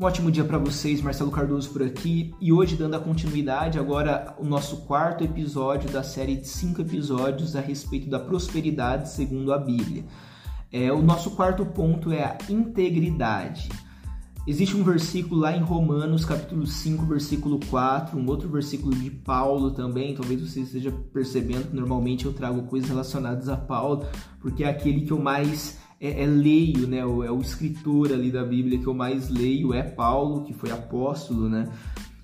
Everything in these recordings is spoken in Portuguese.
Um ótimo dia para vocês, Marcelo Cardoso por aqui e hoje dando a continuidade agora o nosso quarto episódio da série de cinco episódios a respeito da prosperidade segundo a Bíblia. É, o nosso quarto ponto é a integridade. Existe um versículo lá em Romanos, capítulo 5, versículo 4, um outro versículo de Paulo também. Talvez você esteja percebendo que normalmente eu trago coisas relacionadas a Paulo, porque é aquele que eu mais é, é, leio, né? É o escritor ali da Bíblia que eu mais leio, é Paulo, que foi apóstolo, né?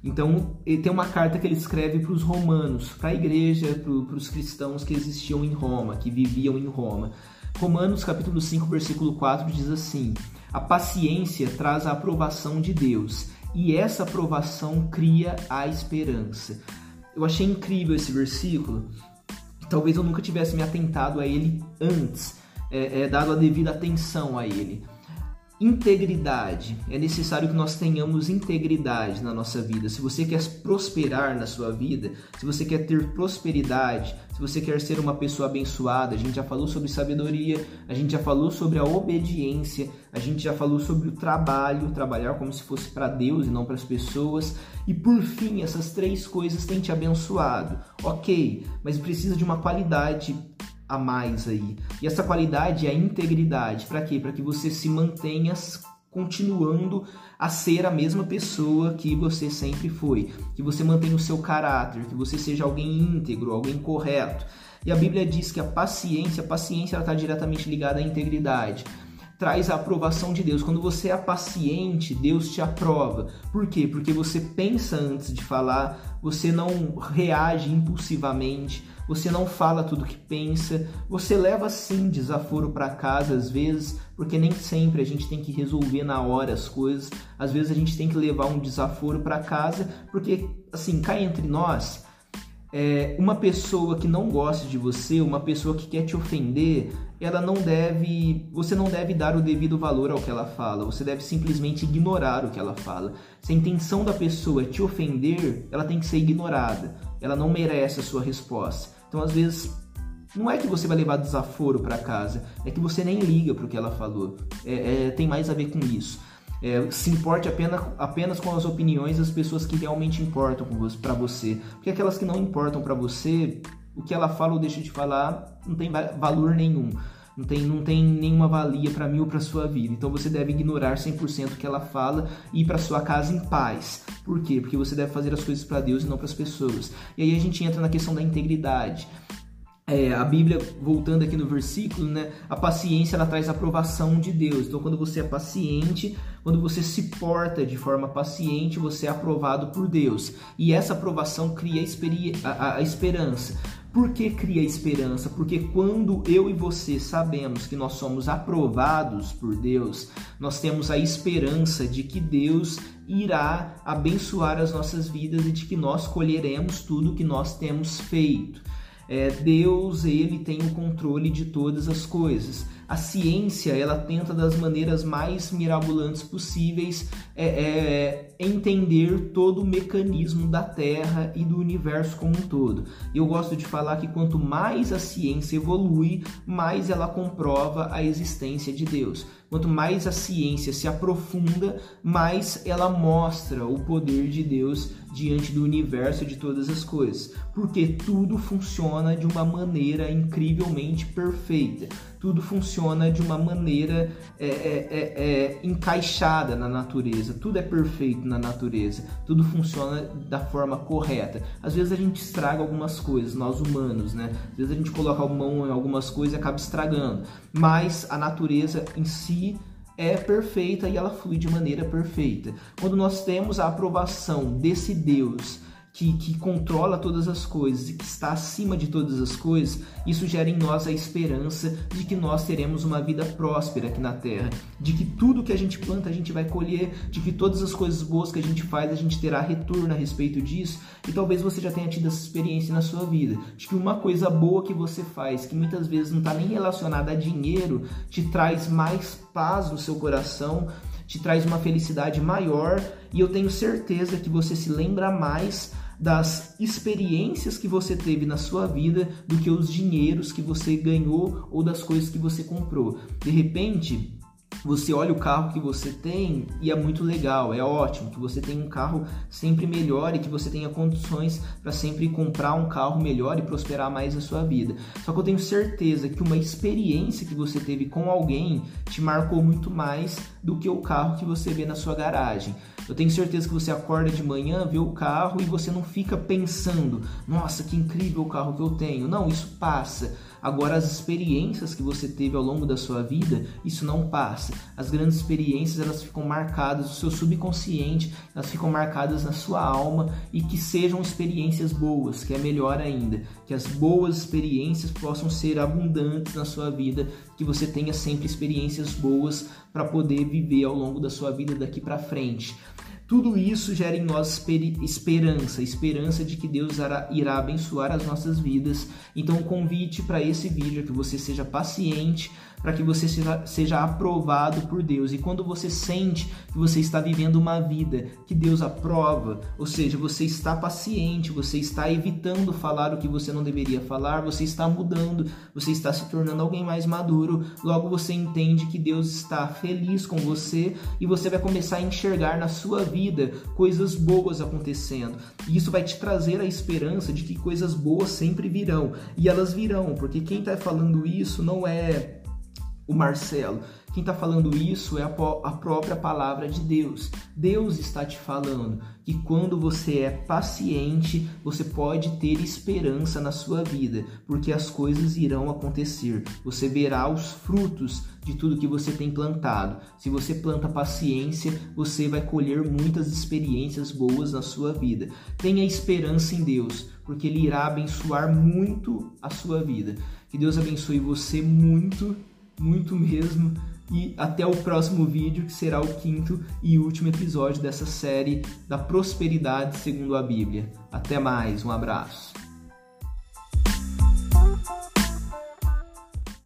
Então, ele tem uma carta que ele escreve para os romanos, para a igreja, para os cristãos que existiam em Roma, que viviam em Roma. Romanos capítulo 5, versículo 4 diz assim: A paciência traz a aprovação de Deus, e essa aprovação cria a esperança. Eu achei incrível esse versículo. Talvez eu nunca tivesse me atentado a ele antes é, é dado a devida atenção a ele. Integridade. É necessário que nós tenhamos integridade na nossa vida. Se você quer prosperar na sua vida, se você quer ter prosperidade, se você quer ser uma pessoa abençoada, a gente já falou sobre sabedoria, a gente já falou sobre a obediência, a gente já falou sobre o trabalho, trabalhar como se fosse para Deus e não para as pessoas. E por fim, essas três coisas têm te abençoado. Ok, mas precisa de uma qualidade a mais aí. E essa qualidade é a integridade. Para quê? Para que você se mantenha continuando a ser a mesma pessoa que você sempre foi, que você mantenha o seu caráter, que você seja alguém íntegro, alguém correto. E a Bíblia diz que a paciência, a paciência está diretamente ligada à integridade traz a aprovação de Deus. Quando você é paciente, Deus te aprova. Por quê? Porque você pensa antes de falar, você não reage impulsivamente, você não fala tudo que pensa, você leva sim desaforo para casa às vezes, porque nem sempre a gente tem que resolver na hora as coisas. Às vezes a gente tem que levar um desaforo para casa, porque assim, cá entre nós, é, uma pessoa que não gosta de você, uma pessoa que quer te ofender, ela não deve, você não deve dar o devido valor ao que ela fala. Você deve simplesmente ignorar o que ela fala. Se a intenção da pessoa é te ofender, ela tem que ser ignorada. Ela não merece a sua resposta. Então, às vezes, não é que você vai levar desaforo para casa, é que você nem liga para o que ela falou. É, é, tem mais a ver com isso. É, se importe apenas, apenas com as opiniões das pessoas que realmente importam para você. Porque aquelas que não importam para você, o que ela fala ou deixa de falar não tem valor nenhum. Não tem, não tem nenhuma valia para mim ou para sua vida. Então você deve ignorar 100% o que ela fala e ir para sua casa em paz. Por quê? Porque você deve fazer as coisas para Deus e não para as pessoas. E aí a gente entra na questão da integridade. É, a Bíblia, voltando aqui no versículo, né, a paciência ela traz a aprovação de Deus. Então, quando você é paciente, quando você se porta de forma paciente, você é aprovado por Deus. E essa aprovação cria a, a, a esperança. Por que cria esperança? Porque quando eu e você sabemos que nós somos aprovados por Deus, nós temos a esperança de que Deus irá abençoar as nossas vidas e de que nós colheremos tudo que nós temos feito. É, Deus ele tem o controle de todas as coisas. A ciência ela tenta das maneiras mais mirabolantes possíveis é, é, entender todo o mecanismo da Terra e do universo como um todo. Eu gosto de falar que quanto mais a ciência evolui, mais ela comprova a existência de Deus. Quanto mais a ciência se aprofunda, mais ela mostra o poder de Deus diante do universo de todas as coisas. Porque tudo funciona de uma maneira incrivelmente perfeita. Tudo funciona de uma maneira é, é, é, é encaixada na natureza. Tudo é perfeito na natureza. Tudo funciona da forma correta. Às vezes a gente estraga algumas coisas, nós humanos, né? Às vezes a gente coloca a mão em algumas coisas e acaba estragando. Mas a natureza em si é perfeita e ela flui de maneira perfeita. Quando nós temos a aprovação desse Deus que, que controla todas as coisas e que está acima de todas as coisas, isso gera em nós a esperança de que nós teremos uma vida próspera aqui na terra, de que tudo que a gente planta a gente vai colher, de que todas as coisas boas que a gente faz a gente terá retorno a respeito disso. E talvez você já tenha tido essa experiência na sua vida, de que uma coisa boa que você faz, que muitas vezes não está nem relacionada a dinheiro, te traz mais paz no seu coração, te traz uma felicidade maior. E eu tenho certeza que você se lembra mais das experiências que você teve na sua vida do que os dinheiros que você ganhou ou das coisas que você comprou. De repente, você olha o carro que você tem e é muito legal, é ótimo que você tenha um carro sempre melhor e que você tenha condições para sempre comprar um carro melhor e prosperar mais na sua vida. Só que eu tenho certeza que uma experiência que você teve com alguém te marcou muito mais do que o carro que você vê na sua garagem. Eu tenho certeza que você acorda de manhã, vê o carro e você não fica pensando: "Nossa, que incrível o carro que eu tenho". Não, isso passa. Agora, as experiências que você teve ao longo da sua vida, isso não passa. As grandes experiências, elas ficam marcadas no seu subconsciente, elas ficam marcadas na sua alma e que sejam experiências boas, que é melhor ainda. Que as boas experiências possam ser abundantes na sua vida, que você tenha sempre experiências boas para poder viver ao longo da sua vida daqui para frente. Tudo isso gera em nós esperança, esperança de que Deus irá abençoar as nossas vidas. Então, o convite para esse vídeo é que você seja paciente, para que você seja, seja aprovado por Deus. E quando você sente que você está vivendo uma vida que Deus aprova, ou seja, você está paciente, você está evitando falar o que você não deveria falar, você está mudando, você está se tornando alguém mais maduro, logo você entende que Deus está feliz com você e você vai começar a enxergar na sua vida coisas boas acontecendo. E isso vai te trazer a esperança de que coisas boas sempre virão. E elas virão, porque quem está falando isso não é o Marcelo. Quem está falando isso é a, a, própria palavra de Deus. Deus está te falando que quando você é paciente, você pode ter esperança na sua vida, porque as coisas irão acontecer. Você verá os frutos de tudo que você tem plantado. Se você planta paciência, você vai colher muitas experiências boas na sua vida. Tenha esperança em Deus, porque Ele irá abençoar muito a sua vida. Que Deus abençoe você muito muito mesmo. E até o próximo vídeo, que será o quinto e último episódio dessa série da prosperidade segundo a Bíblia. Até mais, um abraço.